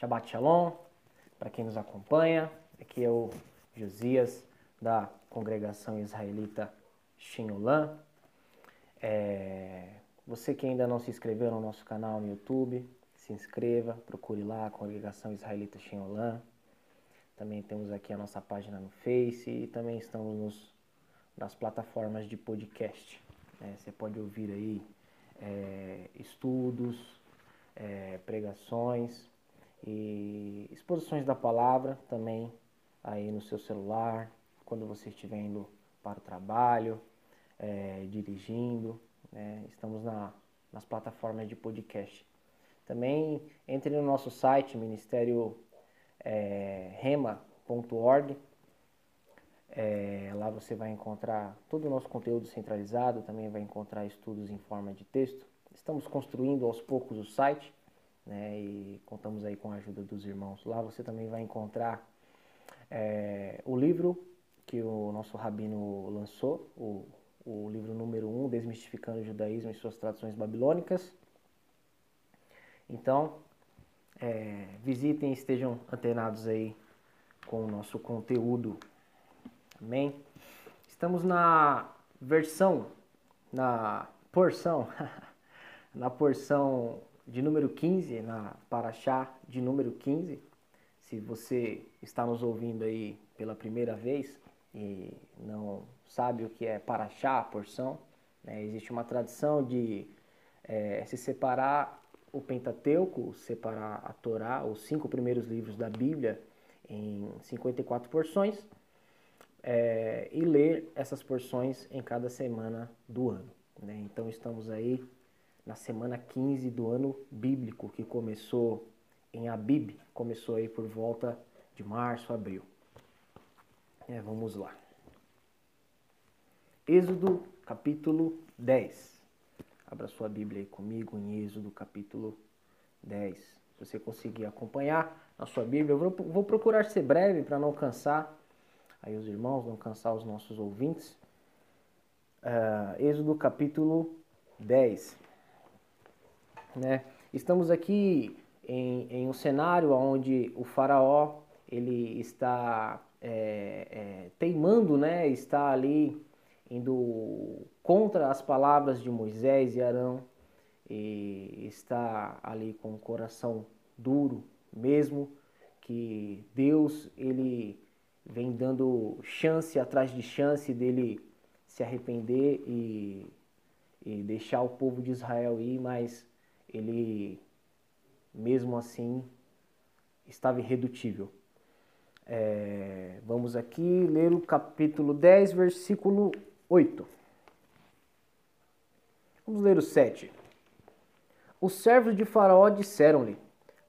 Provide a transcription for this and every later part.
Shabbat Shalom, para quem nos acompanha. Aqui é o Josias, da congregação israelita Shinolã. É... Você que ainda não se inscreveu no nosso canal no YouTube, se inscreva, procure lá a congregação israelita Shinolã. Também temos aqui a nossa página no Face e também estamos nos, nas plataformas de podcast. Né? Você pode ouvir aí é, estudos, é, pregações e exposições da palavra também aí no seu celular, quando você estiver indo para o trabalho, é, dirigindo. Né? Estamos na, nas plataformas de podcast. Também entre no nosso site, ministério é, rema.org. É, lá você vai encontrar todo o nosso conteúdo centralizado, também vai encontrar estudos em forma de texto. Estamos construindo aos poucos o site né, e contamos aí com a ajuda dos irmãos. Lá você também vai encontrar é, o livro que o nosso rabino lançou, o, o livro número 1, um, Desmistificando o Judaísmo e suas Traduções Babilônicas. Então, é, visitem e estejam antenados aí com o nosso conteúdo. Amém? Estamos na versão, na porção, na porção de número 15, na Paraxá de número 15. Se você está nos ouvindo aí pela primeira vez e não sabe o que é Paraxá, porção, né? existe uma tradição de é, se separar o Pentateuco, separar a Torá, os cinco primeiros livros da Bíblia, em 54 porções é, e ler essas porções em cada semana do ano. Né? Então estamos aí na semana 15 do ano bíblico, que começou em Abib, começou aí por volta de março, abril. É, vamos lá. Êxodo capítulo 10. Abra sua Bíblia aí comigo em Êxodo capítulo 10. Se você conseguir acompanhar na sua Bíblia, eu vou procurar ser breve para não cansar aí os irmãos, não cansar os nossos ouvintes. Uh, Êxodo capítulo 10 né? Estamos aqui em, em um cenário onde o faraó ele está é, é, teimando, né? Está ali indo contra as palavras de Moisés e Arão e está ali com o coração duro, mesmo que Deus ele vem dando chance atrás de chance dele se arrepender e, e deixar o povo de Israel ir, mas ele mesmo assim estava irredutível. É, vamos aqui ler o capítulo 10, versículo 8. Vamos ler o 7. Os servos de Faraó disseram-lhe: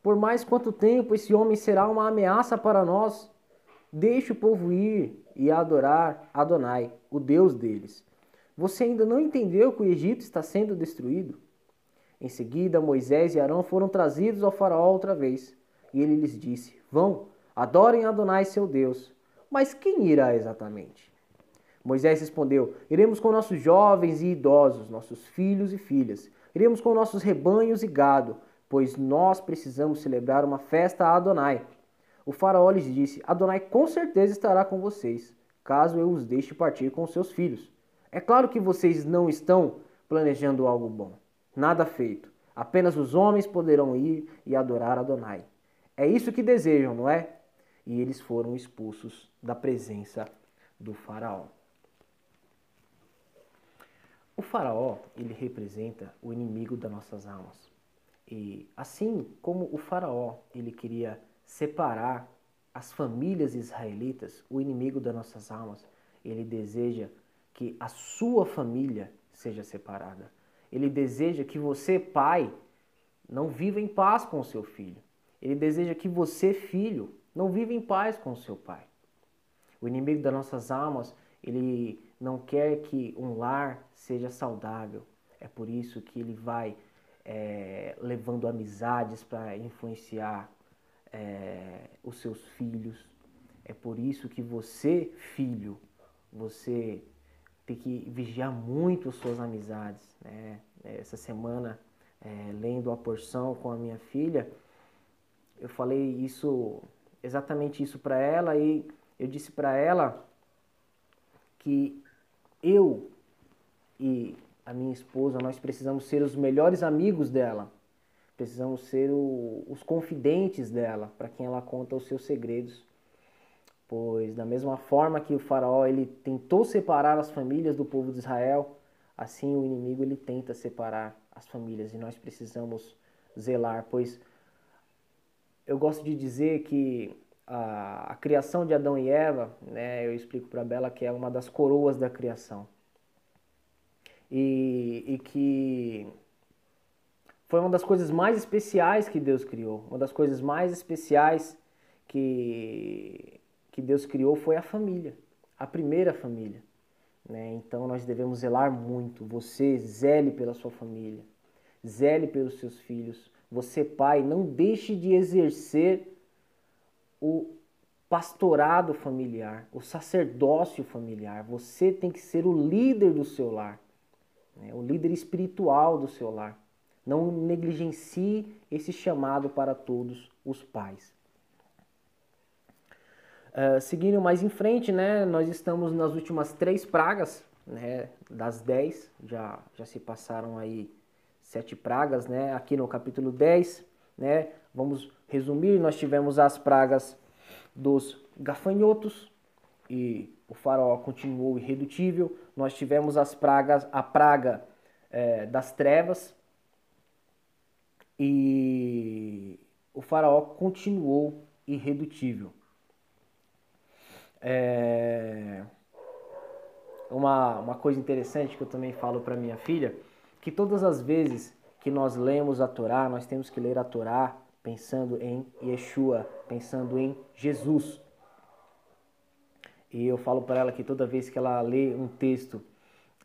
Por mais quanto tempo esse homem será uma ameaça para nós? Deixe o povo ir e adorar Adonai, o Deus deles. Você ainda não entendeu que o Egito está sendo destruído? Em seguida, Moisés e Arão foram trazidos ao faraó outra vez. E ele lhes disse: Vão, adorem Adonai seu Deus. Mas quem irá exatamente? Moisés respondeu: Iremos com nossos jovens e idosos, nossos filhos e filhas. Iremos com nossos rebanhos e gado, pois nós precisamos celebrar uma festa a Adonai. O faraó lhes disse: Adonai com certeza estará com vocês, caso eu os deixe partir com seus filhos. É claro que vocês não estão planejando algo bom. Nada feito. Apenas os homens poderão ir e adorar Adonai. É isso que desejam, não é? E eles foram expulsos da presença do faraó. O faraó, ele representa o inimigo das nossas almas. E assim como o faraó, ele queria separar as famílias israelitas, o inimigo das nossas almas, ele deseja que a sua família seja separada. Ele deseja que você, pai, não viva em paz com o seu filho. Ele deseja que você, filho, não viva em paz com o seu pai. O inimigo das nossas almas, ele não quer que um lar seja saudável. É por isso que ele vai é, levando amizades para influenciar é, os seus filhos. É por isso que você, filho, você tem que vigiar muito as suas amizades. Né? Essa semana, é, lendo a porção com a minha filha, eu falei isso, exatamente isso para ela e eu disse para ela que eu e a minha esposa, nós precisamos ser os melhores amigos dela. Precisamos ser o, os confidentes dela, para quem ela conta os seus segredos. Pois da mesma forma que o faraó ele tentou separar as famílias do povo de Israel, assim o inimigo ele tenta separar as famílias e nós precisamos zelar, pois eu gosto de dizer que a, a criação de Adão e Eva, né, eu explico para Bela que é uma das coroas da criação. E, e que foi uma das coisas mais especiais que Deus criou. Uma das coisas mais especiais que, que Deus criou foi a família, a primeira família. Né? Então nós devemos zelar muito. Você zele pela sua família, zele pelos seus filhos. Você, pai, não deixe de exercer o pastorado familiar, o sacerdócio familiar. Você tem que ser o líder do seu lar, né? o líder espiritual do seu lar. Não negligencie esse chamado para todos os pais. Uh, seguindo mais em frente, né, nós estamos nas últimas três pragas, né, das dez, já, já se passaram aí sete pragas, né, aqui no capítulo 10, né, vamos resumir, nós tivemos as pragas dos gafanhotos e o faraó continuou irredutível, nós tivemos as pragas, a praga é, das trevas, e o faraó continuou irredutível. É... Uma, uma coisa interessante que eu também falo para minha filha, que todas as vezes que nós lemos a Torá, nós temos que ler a Torá pensando em Yeshua, pensando em Jesus. E eu falo para ela que toda vez que ela lê um texto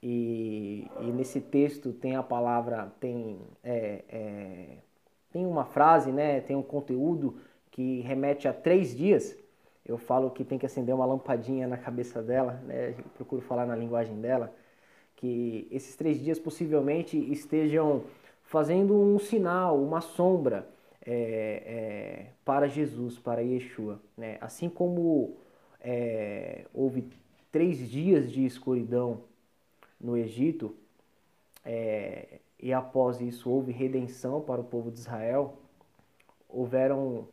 e, e nesse texto tem a palavra, tem, é, é, tem uma frase, né, tem um conteúdo que remete a três dias, eu falo que tem que acender uma lampadinha na cabeça dela, né, procuro falar na linguagem dela, que esses três dias possivelmente estejam fazendo um sinal, uma sombra é, é, para Jesus, para Yeshua. Né? Assim como é, houve três dias de escuridão no Egito, é, e após isso houve redenção para o povo de Israel, houveram,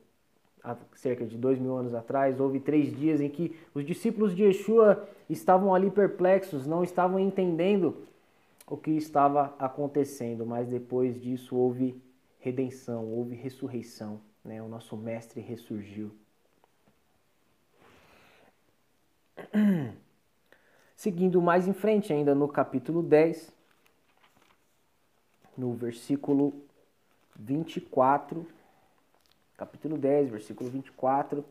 há cerca de dois mil anos atrás, houve três dias em que os discípulos de Yeshua estavam ali perplexos, não estavam entendendo o que estava acontecendo, mas depois disso houve redenção, houve ressurreição, né? o nosso mestre ressurgiu. Seguindo mais em frente, ainda no capítulo 10, no versículo 24, capítulo 10, versículo 24, uh,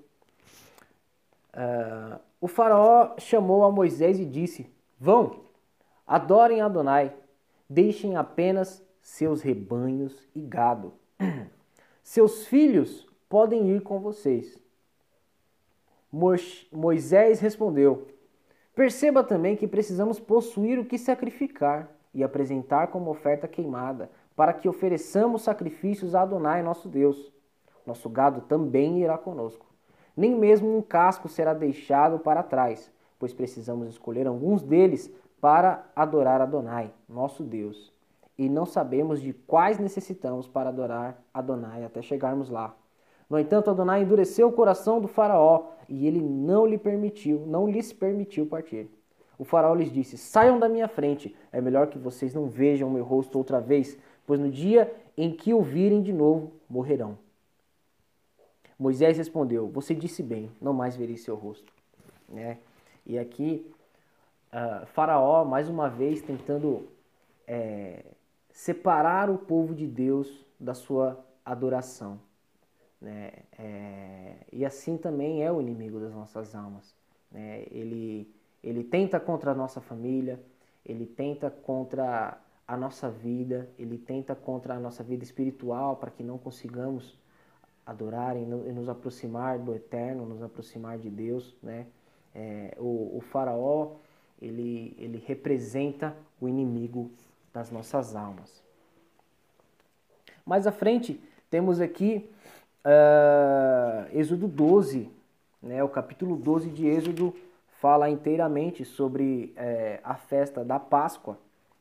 ah, o faraó chamou a Moisés e disse: Vão, adorem Adonai, deixem apenas seus rebanhos e gado. Seus filhos podem ir com vocês. Moisés respondeu: Perceba também que precisamos possuir o que sacrificar e apresentar como oferta queimada, para que ofereçamos sacrifícios a Adonai, nosso Deus. Nosso gado também irá conosco. Nem mesmo um casco será deixado para trás, pois precisamos escolher alguns deles para adorar Adonai, nosso Deus. E não sabemos de quais necessitamos para adorar Adonai até chegarmos lá. No entanto, Adonai endureceu o coração do faraó e ele não lhe permitiu, não lhes permitiu partir. O faraó lhes disse: Saiam da minha frente, é melhor que vocês não vejam meu rosto outra vez, pois no dia em que o virem de novo, morrerão. Moisés respondeu: Você disse bem, não mais verei seu rosto. Né? E aqui, uh, Faraó, mais uma vez, tentando é, separar o povo de Deus da sua adoração. Né? É, e assim também é o inimigo das nossas almas. Né? Ele, ele tenta contra a nossa família, ele tenta contra a nossa vida, ele tenta contra a nossa vida espiritual para que não consigamos adorar e nos aproximar do eterno, nos aproximar de Deus. Né? É, o, o faraó ele, ele representa o inimigo das nossas almas. Mais à frente, temos aqui uh, Êxodo 12, né, o capítulo 12 de Êxodo fala inteiramente sobre é, a festa da Páscoa.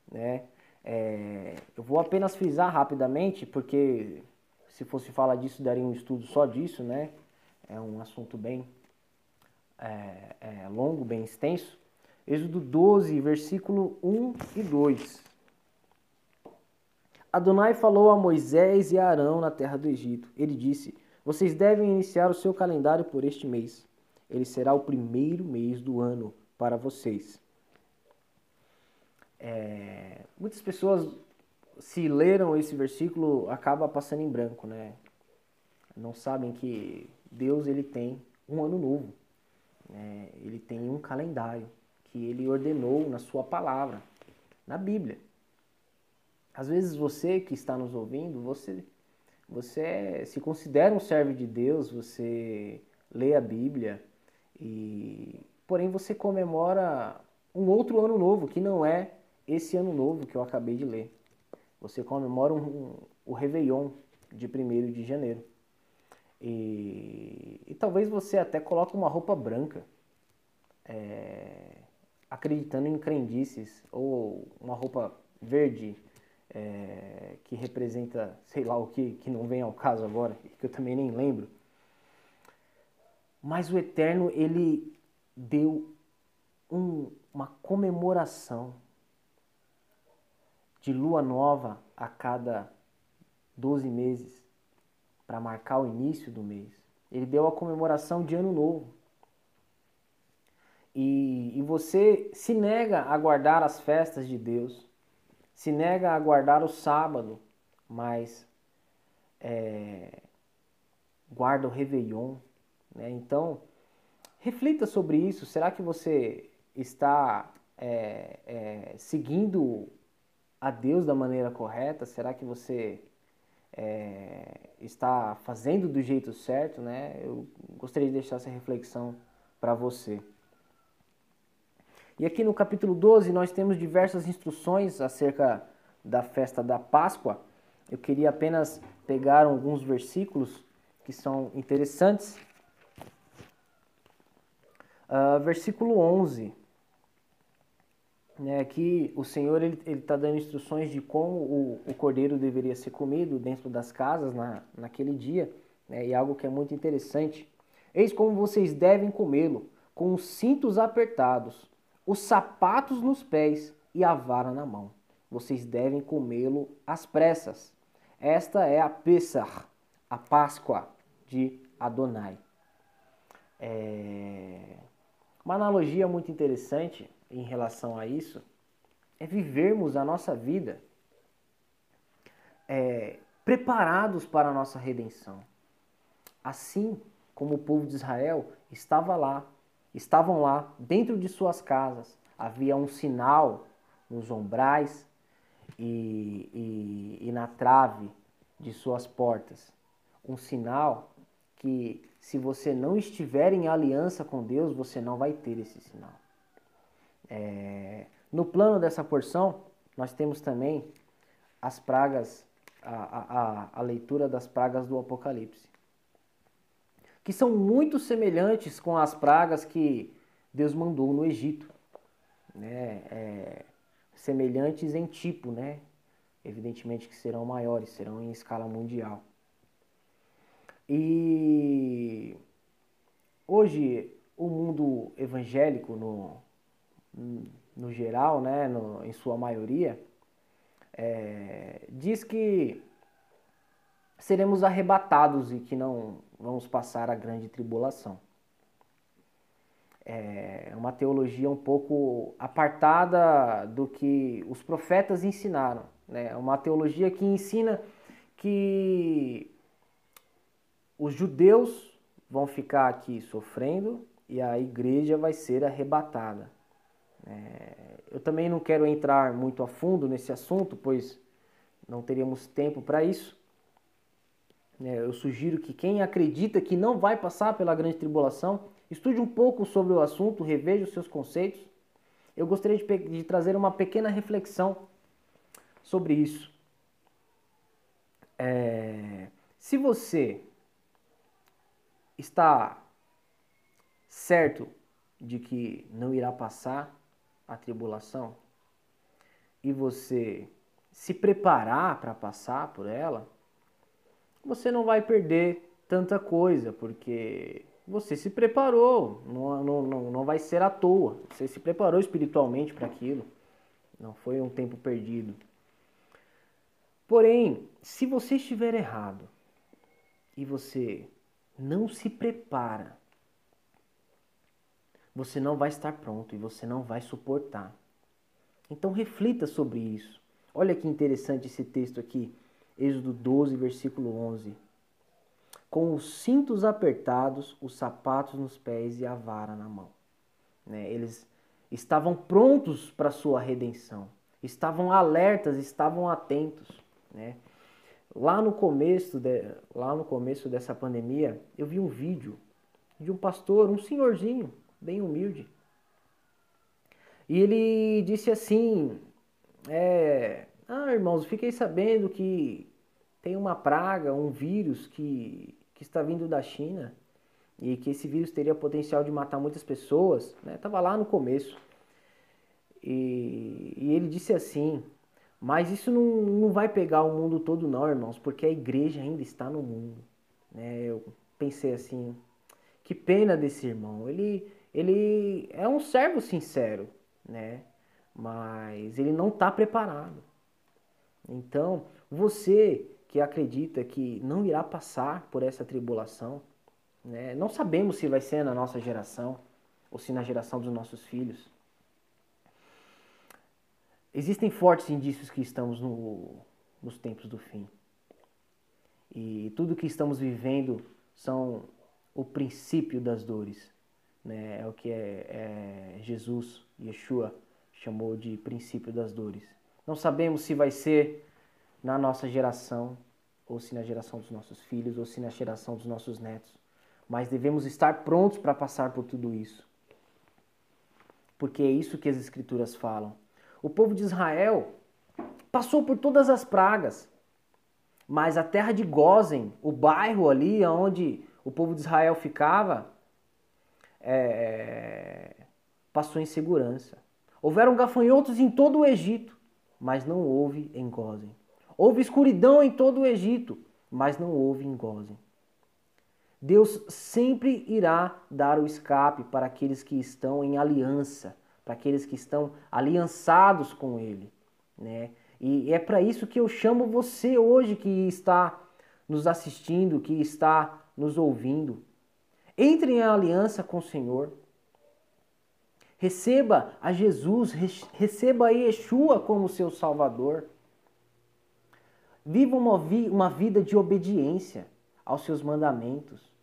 Né? É, eu vou apenas frisar rapidamente, porque se fosse falar disso, daria um estudo só disso, né? É um assunto bem é, é, longo, bem extenso. Êxodo 12, versículo 1 e 2. Adonai falou a Moisés e a Arão na terra do Egito. Ele disse: Vocês devem iniciar o seu calendário por este mês. Ele será o primeiro mês do ano para vocês. É, muitas pessoas, se leram esse versículo, acaba passando em branco, né? Não sabem que Deus ele tem um ano novo. Né? Ele tem um calendário que ele ordenou na sua palavra, na Bíblia. Às vezes você que está nos ouvindo, você você se considera um servo de Deus, você lê a Bíblia e porém você comemora um outro ano novo que não é esse ano novo que eu acabei de ler. Você comemora um, o Réveillon de 1 de janeiro. E, e, talvez você até coloque uma roupa branca, é, acreditando em crendices, ou uma roupa verde, é, que representa sei lá o que, que não vem ao caso agora, que eu também nem lembro. Mas o Eterno, ele deu um, uma comemoração de lua nova a cada 12 meses para marcar o início do mês. Ele deu a comemoração de ano novo. E, e você se nega a guardar as festas de Deus, se nega a guardar o sábado, mas é, guarda o Réveillon. Né? Então, reflita sobre isso. Será que você está é, é, seguindo a Deus da maneira correta? Será que você é, está fazendo do jeito certo? Né? Eu gostaria de deixar essa reflexão para você. E aqui no capítulo 12 nós temos diversas instruções acerca da festa da Páscoa. Eu queria apenas pegar alguns versículos que são interessantes. Uh, versículo 11 né, que o Senhor ele está dando instruções de como o, o, cordeiro deveria ser comido dentro das casas na, naquele dia, né, e algo que é muito interessante. Eis como vocês devem comê-lo, com os cintos apertados, os sapatos nos pés e a vara na mão. Vocês devem comê-lo às pressas. Esta é a Pessah, a Páscoa de Adonai. É... Uma analogia muito interessante em relação a isso é vivermos a nossa vida é, preparados para a nossa redenção. Assim como o povo de Israel estava lá, estavam lá dentro de suas casas, havia um sinal nos ombrais e, e, e na trave de suas portas. Um sinal que, se você não estiver em aliança com Deus, você não vai ter esse sinal. É, no plano dessa porção, nós temos também as pragas, a, a, a leitura das pragas do Apocalipse, que são muito semelhantes com as pragas que Deus mandou no Egito, né? É, semelhantes em tipo, né? Evidentemente que serão maiores, serão em escala mundial. E hoje o mundo evangélico no, no geral, né, no, em sua maioria, é, diz que seremos arrebatados e que não vamos passar a grande tribulação. É uma teologia um pouco apartada do que os profetas ensinaram. Né? É uma teologia que ensina que os judeus vão ficar aqui sofrendo e a igreja vai ser arrebatada. É, eu também não quero entrar muito a fundo nesse assunto, pois não teríamos tempo para isso. É, eu sugiro que quem acredita que não vai passar pela grande tribulação, estude um pouco sobre o assunto, reveja os seus conceitos. Eu gostaria de, de trazer uma pequena reflexão sobre isso. É, se você está certo de que não irá passar a tribulação e você se preparar para passar por ela, você não vai perder tanta coisa, porque você se preparou, não, não, não, não vai ser à toa. Você se preparou espiritualmente para aquilo, não foi um tempo perdido. Porém, se você estiver errado e você não se prepara, você não vai estar pronto e você não vai suportar. Então reflita sobre isso. Olha que interessante esse texto aqui, Êxodo 12, versículo 11. Com os cintos apertados, os sapatos nos pés e a vara na mão. Né? Eles estavam prontos para a sua redenção, estavam alertas, estavam atentos. Né? Lá no começo, de, lá no começo dessa pandemia, eu vi um vídeo de um pastor, um senhorzinho, bem humilde. E ele disse assim: é, Ah, irmãos, fiquei sabendo que tem uma praga, um vírus que, que está vindo da China e que esse vírus teria potencial de matar muitas pessoas. Estava né? lá no começo. E, e ele disse assim: Mas isso não, não vai pegar o mundo todo, não, irmãos, porque a igreja ainda está no mundo. Né? Eu pensei assim: Que pena desse irmão. Ele ele é um servo sincero, né? Mas ele não está preparado. Então, você que acredita que não irá passar por essa tribulação, né? não sabemos se vai ser na nossa geração ou se na geração dos nossos filhos. Existem fortes indícios que estamos no, nos tempos do fim. E tudo que estamos vivendo são o princípio das dores né? É o que é, é Jesus, Yeshua, chamou de princípio das dores. Não sabemos se vai ser na nossa geração, ou se na geração dos nossos filhos, ou se na geração dos nossos netos. Mas devemos estar prontos para passar por tudo isso. Porque é isso que as Escrituras falam. O povo de Israel passou por todas as pragas, mas a terra de Gozen, o bairro ali onde o povo de Israel ficava, é, passou em segurança. Houveram gafanhotos em todo o Egito, mas não houve em Gozen. Houve escuridão em todo o Egito, mas não houve em Gozen. Deus sempre irá dar o escape para aqueles que estão em aliança, para aqueles que estão aliançados com Ele. Né? E é para isso que eu chamo você hoje que está nos assistindo, que está nos ouvindo. Entre em aliança com o Senhor. Receba a Jesus, receba a Yeshua como seu Salvador. Viva uma, vi uma vida de obediência aos seus mandamentos,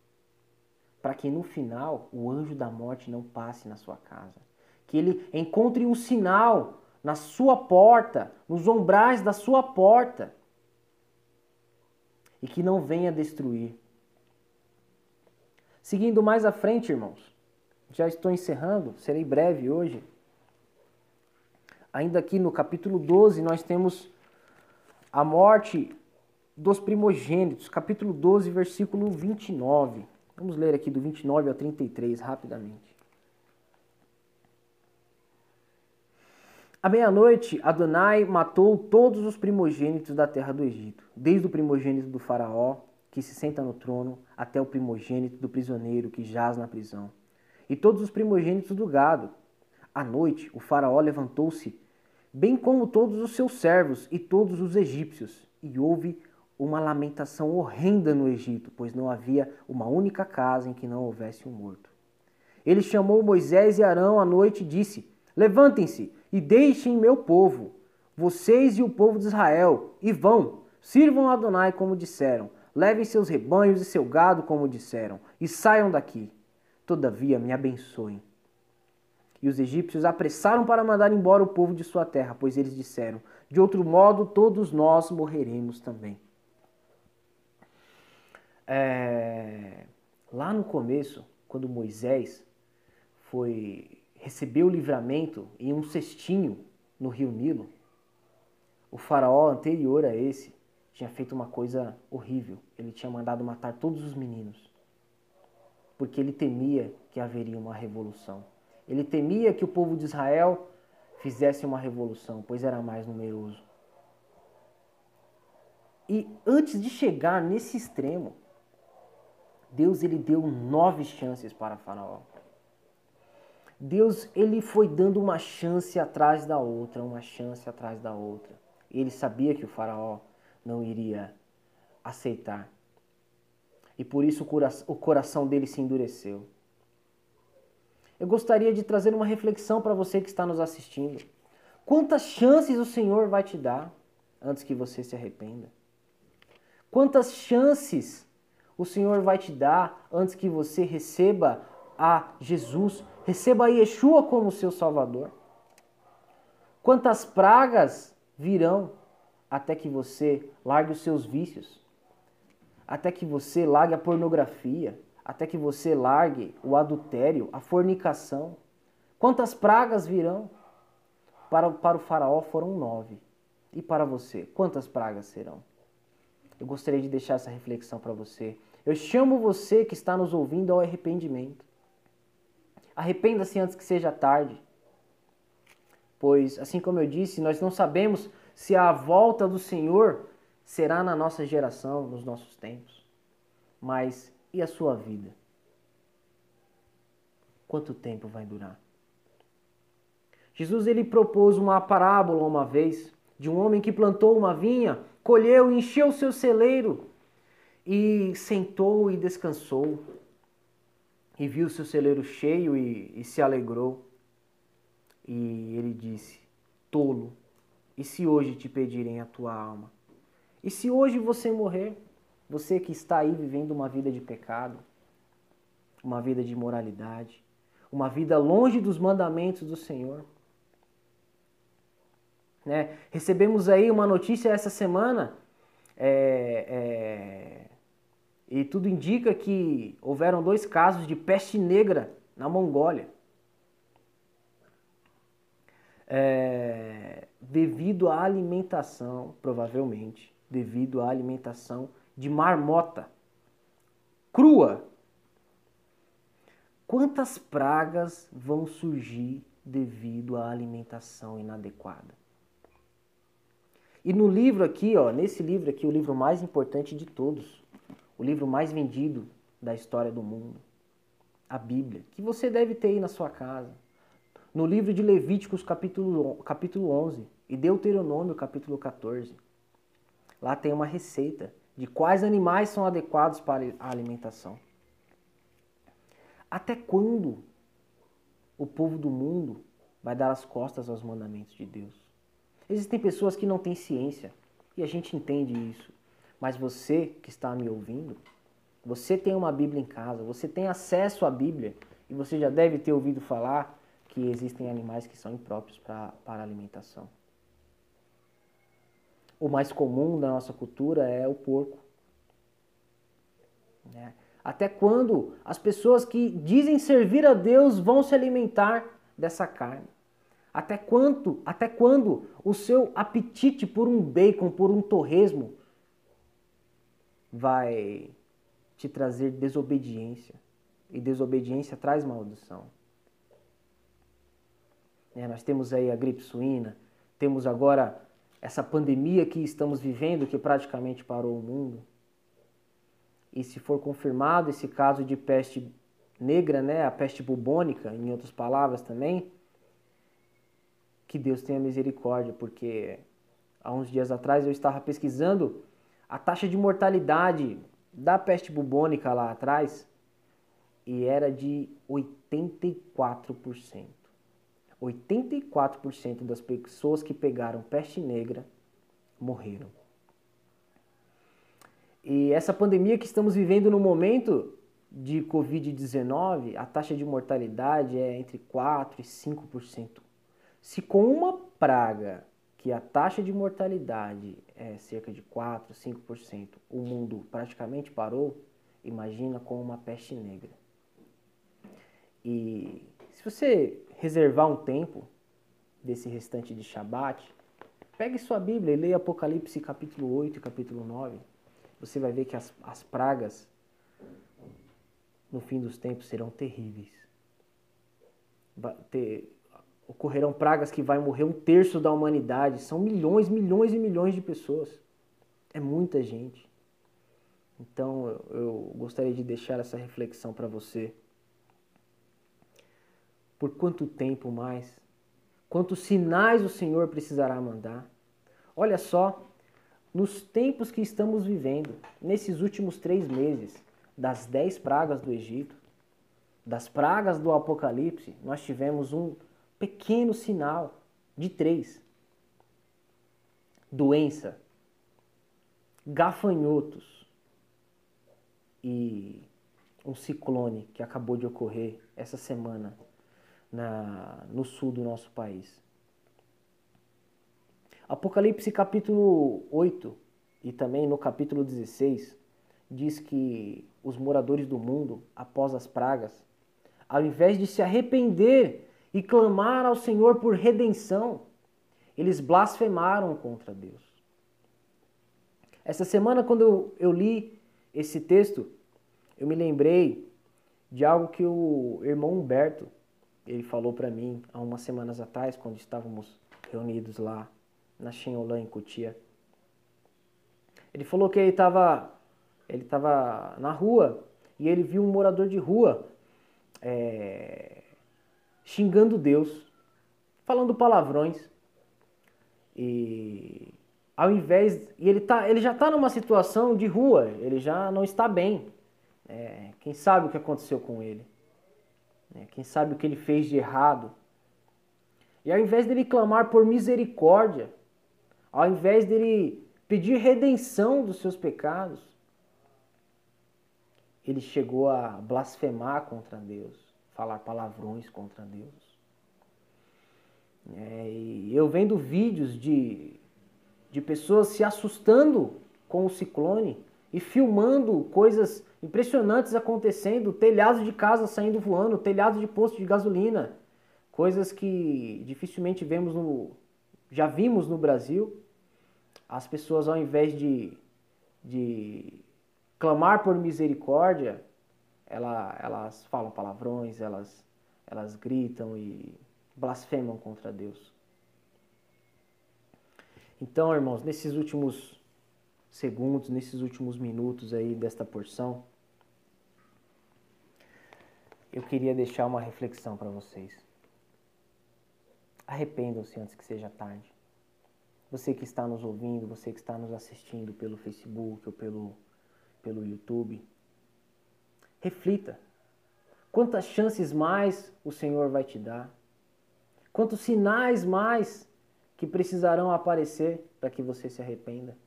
para que no final o anjo da morte não passe na sua casa. Que ele encontre um sinal na sua porta, nos ombrais da sua porta, e que não venha destruir Seguindo mais à frente, irmãos, já estou encerrando, serei breve hoje. Ainda aqui no capítulo 12, nós temos a morte dos primogênitos, capítulo 12, versículo 29. Vamos ler aqui do 29 ao 33 rapidamente. À meia-noite, Adonai matou todos os primogênitos da terra do Egito, desde o primogênito do faraó que se senta no trono, até o primogênito do prisioneiro que jaz na prisão, e todos os primogênitos do gado. À noite, o faraó levantou-se, bem como todos os seus servos e todos os egípcios, e houve uma lamentação horrenda no Egito, pois não havia uma única casa em que não houvesse um morto. Ele chamou Moisés e Arão à noite e disse: Levantem-se e deixem meu povo, vocês e o povo de Israel, e vão, sirvam a Adonai como disseram. Levem seus rebanhos e seu gado, como disseram, e saiam daqui. Todavia, me abençoem. E os egípcios apressaram para mandar embora o povo de sua terra, pois eles disseram: De outro modo, todos nós morreremos também. É... Lá no começo, quando Moisés foi recebeu o livramento em um cestinho no rio Nilo, o faraó anterior a esse tinha feito uma coisa horrível. Ele tinha mandado matar todos os meninos. porque ele temia que haveria uma revolução. Ele temia que o povo de Israel fizesse uma revolução, pois era mais numeroso. E antes de chegar nesse extremo, Deus ele deu nove chances para Faraó. Deus ele foi dando uma chance atrás da outra, uma chance atrás da outra. Ele sabia que o Faraó não iria aceitar. E por isso o coração dele se endureceu. Eu gostaria de trazer uma reflexão para você que está nos assistindo. Quantas chances o Senhor vai te dar antes que você se arrependa? Quantas chances o Senhor vai te dar antes que você receba a Jesus, receba a Yeshua como seu Salvador? Quantas pragas virão até que você largue os seus vícios? Até que você largue a pornografia? Até que você largue o adultério, a fornicação? Quantas pragas virão? Para, para o faraó foram nove. E para você, quantas pragas serão? eu gostaria de deixar essa reflexão para você. Eu chamo você que está nos ouvindo ao arrependimento. Arrependa-se antes que seja tarde. Pois, assim como eu disse, nós não sabemos se a volta do Senhor será na nossa geração, nos nossos tempos. Mas e a sua vida? Quanto tempo vai durar? Jesus ele propôs uma parábola uma vez de um homem que plantou uma vinha colheu, encheu o seu celeiro e sentou e descansou. E viu o seu celeiro cheio e, e se alegrou. E ele disse: Tolo, e se hoje te pedirem a tua alma? E se hoje você morrer? Você que está aí vivendo uma vida de pecado, uma vida de imoralidade, uma vida longe dos mandamentos do Senhor. Né? Recebemos aí uma notícia essa semana é, é, e tudo indica que houveram dois casos de peste negra na Mongólia. É, devido à alimentação, provavelmente, devido à alimentação de marmota crua. Quantas pragas vão surgir devido à alimentação inadequada? E no livro aqui, ó, nesse livro aqui, o livro mais importante de todos, o livro mais vendido da história do mundo, a Bíblia, que você deve ter aí na sua casa. No livro de Levíticos, capítulo, capítulo 11, e Deuteronômio, capítulo 14. Lá tem uma receita de quais animais são adequados para a alimentação. Até quando o povo do mundo vai dar as costas aos mandamentos de Deus? Existem pessoas que não têm ciência e a gente entende isso. Mas você que está me ouvindo, você tem uma Bíblia em casa, você tem acesso à Bíblia e você já deve ter ouvido falar que existem animais que são impróprios para, para alimentação. O mais comum da nossa cultura é o porco. Né? Até quando as pessoas que dizem servir a Deus vão se alimentar dessa carne? Até quanto, até quando o seu apetite por um bacon, por um torresmo vai te trazer desobediência? E desobediência traz maldição. É, nós temos aí a gripe suína, temos agora essa pandemia que estamos vivendo, que praticamente parou o mundo. E se for confirmado esse caso de peste negra, né, a peste bubônica, em outras palavras também, que Deus tenha misericórdia, porque há uns dias atrás eu estava pesquisando a taxa de mortalidade da peste bubônica lá atrás e era de 84%. 84% das pessoas que pegaram peste negra morreram. E essa pandemia que estamos vivendo no momento de Covid-19, a taxa de mortalidade é entre 4% e 5%. Se com uma praga que a taxa de mortalidade é cerca de 4, 5%, o mundo praticamente parou, imagina com uma peste negra. E você reservar um tempo desse restante de Shabat, pegue sua Bíblia e leia Apocalipse capítulo 8 e capítulo 9. Você vai ver que as, as pragas no fim dos tempos serão terríveis. Ter, ocorrerão pragas que vai morrer um terço da humanidade. São milhões, milhões e milhões de pessoas. É muita gente. Então eu, eu gostaria de deixar essa reflexão para você. Por quanto tempo mais? Quantos sinais o Senhor precisará mandar? Olha só, nos tempos que estamos vivendo, nesses últimos três meses, das dez pragas do Egito, das pragas do Apocalipse, nós tivemos um pequeno sinal de três: doença, gafanhotos e um ciclone que acabou de ocorrer essa semana na, no sul do nosso país. Apocalipse capítulo 8 e também no capítulo 16 diz que os moradores do mundo, após as pragas, ao invés de se arrepender e clamar ao Senhor por redenção, eles blasfemaram contra Deus. Essa semana, quando eu, eu li esse texto, eu me lembrei de algo que o irmão Humberto ele falou para mim há umas semanas atrás, quando estávamos reunidos lá na Xinolã, em Cotia. Ele falou que ele estava ele tava na rua e ele viu um morador de rua é, xingando Deus, falando palavrões. E ao invés. E ele, tá, ele já está numa situação de rua, ele já não está bem. É, quem sabe o que aconteceu com ele? Né? Quem sabe o que ele fez de errado? E ao invés dele clamar por misericórdia, ao invés dele pedir redenção dos seus pecados, ele chegou a blasfemar contra Deus, falar palavrões contra Deus. É, e eu vendo vídeos de, de pessoas se assustando com o ciclone e filmando coisas impressionantes acontecendo, telhados de casa saindo voando, telhados de posto de gasolina, coisas que dificilmente vemos no, já vimos no Brasil. As pessoas ao invés de, de clamar por misericórdia, ela, elas falam palavrões, elas, elas gritam e blasfemam contra Deus. Então, irmãos, nesses últimos segundos, nesses últimos minutos aí desta porção, eu queria deixar uma reflexão para vocês. Arrependam-se antes que seja tarde. Você que está nos ouvindo, você que está nos assistindo pelo Facebook ou pelo, pelo YouTube, reflita. Quantas chances mais o Senhor vai te dar? Quantos sinais mais que precisarão aparecer para que você se arrependa?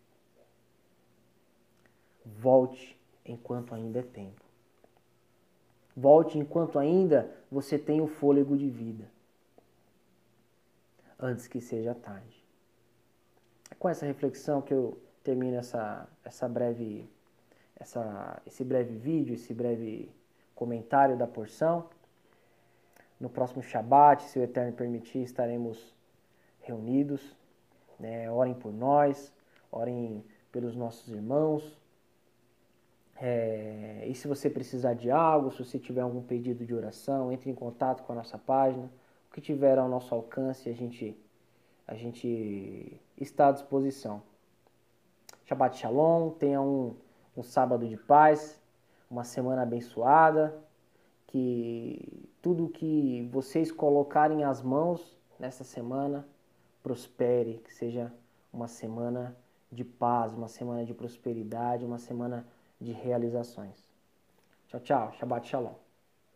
Volte enquanto ainda é tempo. Volte enquanto ainda você tem o fôlego de vida. Antes que seja tarde. É com essa reflexão que eu termino essa, essa breve, essa, esse breve vídeo, esse breve comentário da porção. No próximo Shabat, se o Eterno permitir, estaremos reunidos. Né? Orem por nós, orem pelos nossos irmãos, é, e se você precisar de algo, se você tiver algum pedido de oração, entre em contato com a nossa página. O que tiver ao nosso alcance, a gente, a gente está à disposição. Shabbat Shalom, tenha um, um sábado de paz, uma semana abençoada, que tudo que vocês colocarem as mãos nessa semana prospere, que seja uma semana de paz, uma semana de prosperidade, uma semana de realizações. Tchau, tchau. Shabbat Shalom.